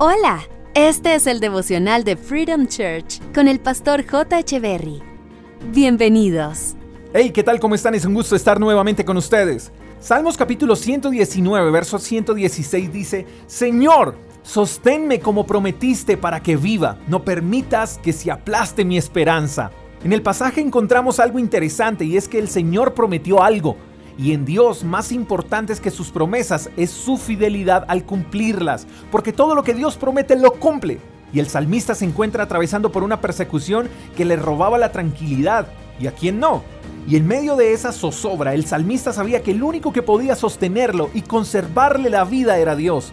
Hola, este es el devocional de Freedom Church con el pastor J. Echeverry. Bienvenidos. Hey, ¿qué tal? ¿Cómo están? Es un gusto estar nuevamente con ustedes. Salmos capítulo 119, verso 116 dice, Señor, sosténme como prometiste para que viva, no permitas que se aplaste mi esperanza. En el pasaje encontramos algo interesante y es que el Señor prometió algo, y en Dios más importantes que sus promesas es su fidelidad al cumplirlas, porque todo lo que Dios promete lo cumple. Y el salmista se encuentra atravesando por una persecución que le robaba la tranquilidad, y a quién no. Y en medio de esa zozobra, el salmista sabía que el único que podía sostenerlo y conservarle la vida era Dios.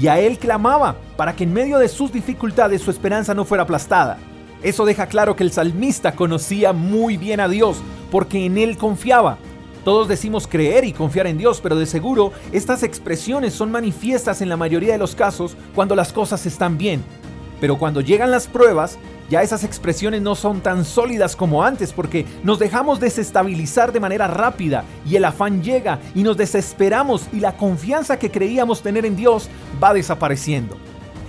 Y a él clamaba para que en medio de sus dificultades su esperanza no fuera aplastada. Eso deja claro que el salmista conocía muy bien a Dios, porque en él confiaba. Todos decimos creer y confiar en Dios, pero de seguro estas expresiones son manifiestas en la mayoría de los casos cuando las cosas están bien. Pero cuando llegan las pruebas, ya esas expresiones no son tan sólidas como antes porque nos dejamos desestabilizar de manera rápida y el afán llega y nos desesperamos y la confianza que creíamos tener en Dios va desapareciendo.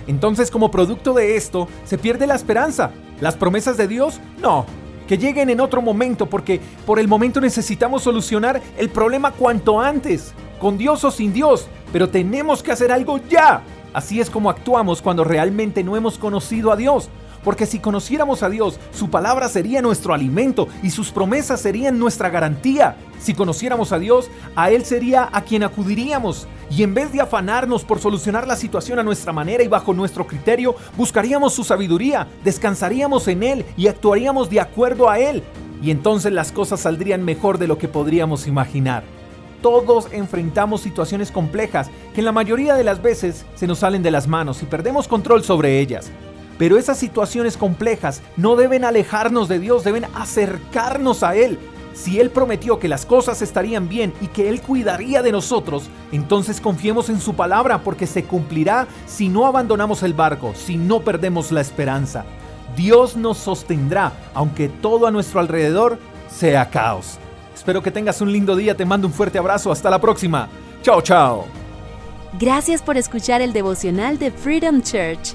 Entonces como producto de esto se pierde la esperanza. ¿Las promesas de Dios? No, que lleguen en otro momento, porque por el momento necesitamos solucionar el problema cuanto antes, con Dios o sin Dios, pero tenemos que hacer algo ya. Así es como actuamos cuando realmente no hemos conocido a Dios. Porque si conociéramos a Dios, su palabra sería nuestro alimento y sus promesas serían nuestra garantía. Si conociéramos a Dios, a Él sería a quien acudiríamos. Y en vez de afanarnos por solucionar la situación a nuestra manera y bajo nuestro criterio, buscaríamos su sabiduría, descansaríamos en Él y actuaríamos de acuerdo a Él. Y entonces las cosas saldrían mejor de lo que podríamos imaginar. Todos enfrentamos situaciones complejas que en la mayoría de las veces se nos salen de las manos y perdemos control sobre ellas. Pero esas situaciones complejas no deben alejarnos de Dios, deben acercarnos a Él. Si Él prometió que las cosas estarían bien y que Él cuidaría de nosotros, entonces confiemos en su palabra porque se cumplirá si no abandonamos el barco, si no perdemos la esperanza. Dios nos sostendrá, aunque todo a nuestro alrededor sea caos. Espero que tengas un lindo día, te mando un fuerte abrazo, hasta la próxima. Chao, chao. Gracias por escuchar el devocional de Freedom Church